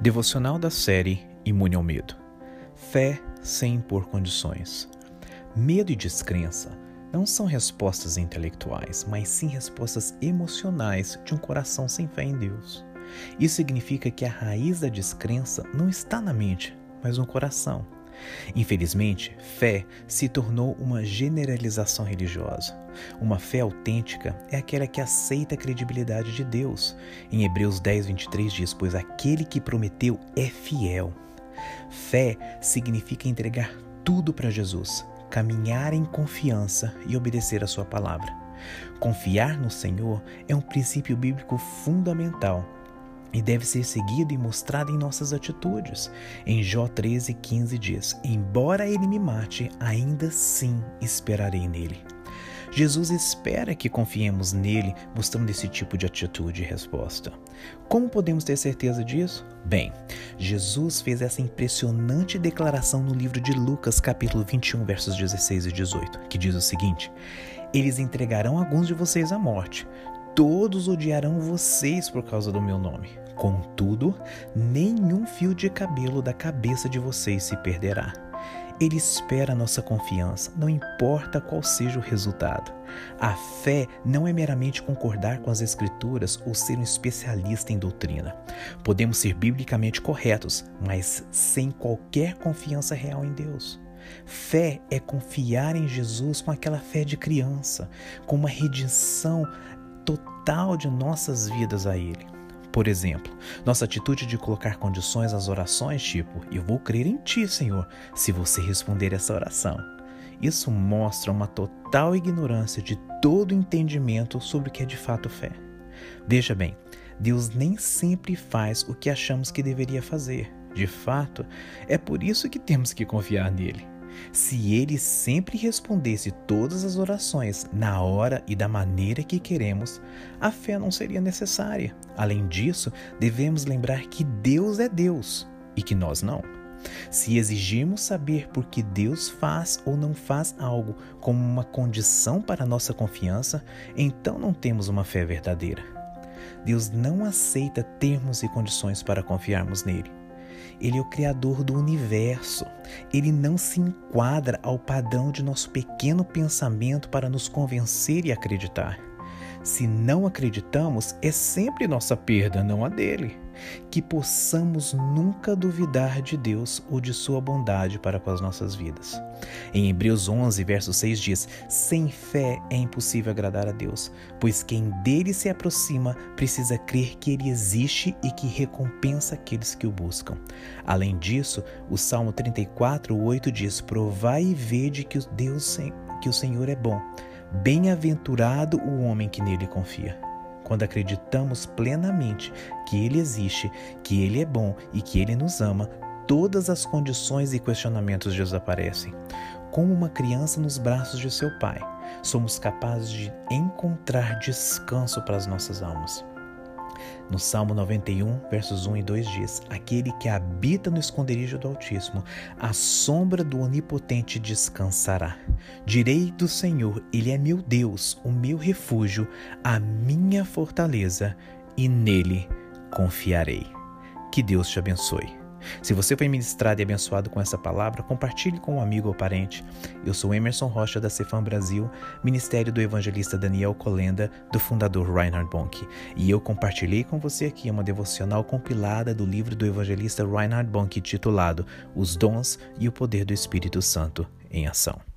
Devocional da série Imune ao Medo. Fé sem impor condições. Medo e descrença não são respostas intelectuais, mas sim respostas emocionais de um coração sem fé em Deus. Isso significa que a raiz da descrença não está na mente, mas no coração. Infelizmente, fé se tornou uma generalização religiosa. Uma fé autêntica é aquela que aceita a credibilidade de Deus. Em Hebreus 10, 23 diz: Pois aquele que prometeu é fiel. Fé significa entregar tudo para Jesus, caminhar em confiança e obedecer a Sua palavra. Confiar no Senhor é um princípio bíblico fundamental e deve ser seguido e mostrado em nossas atitudes. Em Jó 13,15 diz: Embora ele me mate, ainda assim esperarei nele. Jesus espera que confiemos nele, mostrando esse tipo de atitude e resposta. Como podemos ter certeza disso? Bem, Jesus fez essa impressionante declaração no livro de Lucas, capítulo 21, versos 16 e 18, que diz o seguinte: Eles entregarão alguns de vocês à morte, todos odiarão vocês por causa do meu nome. Contudo, nenhum fio de cabelo da cabeça de vocês se perderá. Ele espera a nossa confiança, não importa qual seja o resultado. A fé não é meramente concordar com as Escrituras ou ser um especialista em doutrina. Podemos ser biblicamente corretos, mas sem qualquer confiança real em Deus. Fé é confiar em Jesus com aquela fé de criança, com uma redenção total de nossas vidas a Ele. Por exemplo, nossa atitude de colocar condições às orações, tipo, eu vou crer em Ti, Senhor, se você responder essa oração. Isso mostra uma total ignorância de todo entendimento sobre o que é de fato fé. Veja bem, Deus nem sempre faz o que achamos que deveria fazer. De fato, é por isso que temos que confiar nele. Se ele sempre respondesse todas as orações na hora e da maneira que queremos, a fé não seria necessária. Além disso, devemos lembrar que Deus é Deus e que nós não. Se exigirmos saber por que Deus faz ou não faz algo como uma condição para nossa confiança, então não temos uma fé verdadeira. Deus não aceita termos e condições para confiarmos nele. Ele é o Criador do universo. Ele não se enquadra ao padrão de nosso pequeno pensamento para nos convencer e acreditar. Se não acreditamos, é sempre nossa perda, não a dele. Que possamos nunca duvidar de Deus ou de Sua bondade para com as nossas vidas. Em Hebreus 11, verso 6 diz: Sem fé é impossível agradar a Deus, pois quem dele se aproxima precisa crer que ele existe e que recompensa aqueles que o buscam. Além disso, o Salmo 34, 8 diz: Provai e vede que Deus que o Senhor é bom Bem-aventurado o homem que nele confia. Quando acreditamos plenamente que Ele existe, que Ele é bom e que Ele nos ama, todas as condições e questionamentos desaparecem. Como uma criança nos braços de seu pai, somos capazes de encontrar descanso para as nossas almas. No Salmo 91, versos 1 e 2 diz: Aquele que habita no esconderijo do Altíssimo, a sombra do Onipotente descansará. Direi do Senhor: Ele é meu Deus, o meu refúgio, a minha fortaleza, e nele confiarei. Que Deus te abençoe. Se você foi ministrado e abençoado com essa palavra, compartilhe com um amigo ou parente. Eu sou Emerson Rocha da Cefam Brasil, Ministério do Evangelista Daniel Colenda, do fundador Reinhard Bonk. E eu compartilhei com você aqui uma devocional compilada do livro do evangelista Reinhard Bonk titulado Os Dons e o Poder do Espírito Santo em Ação.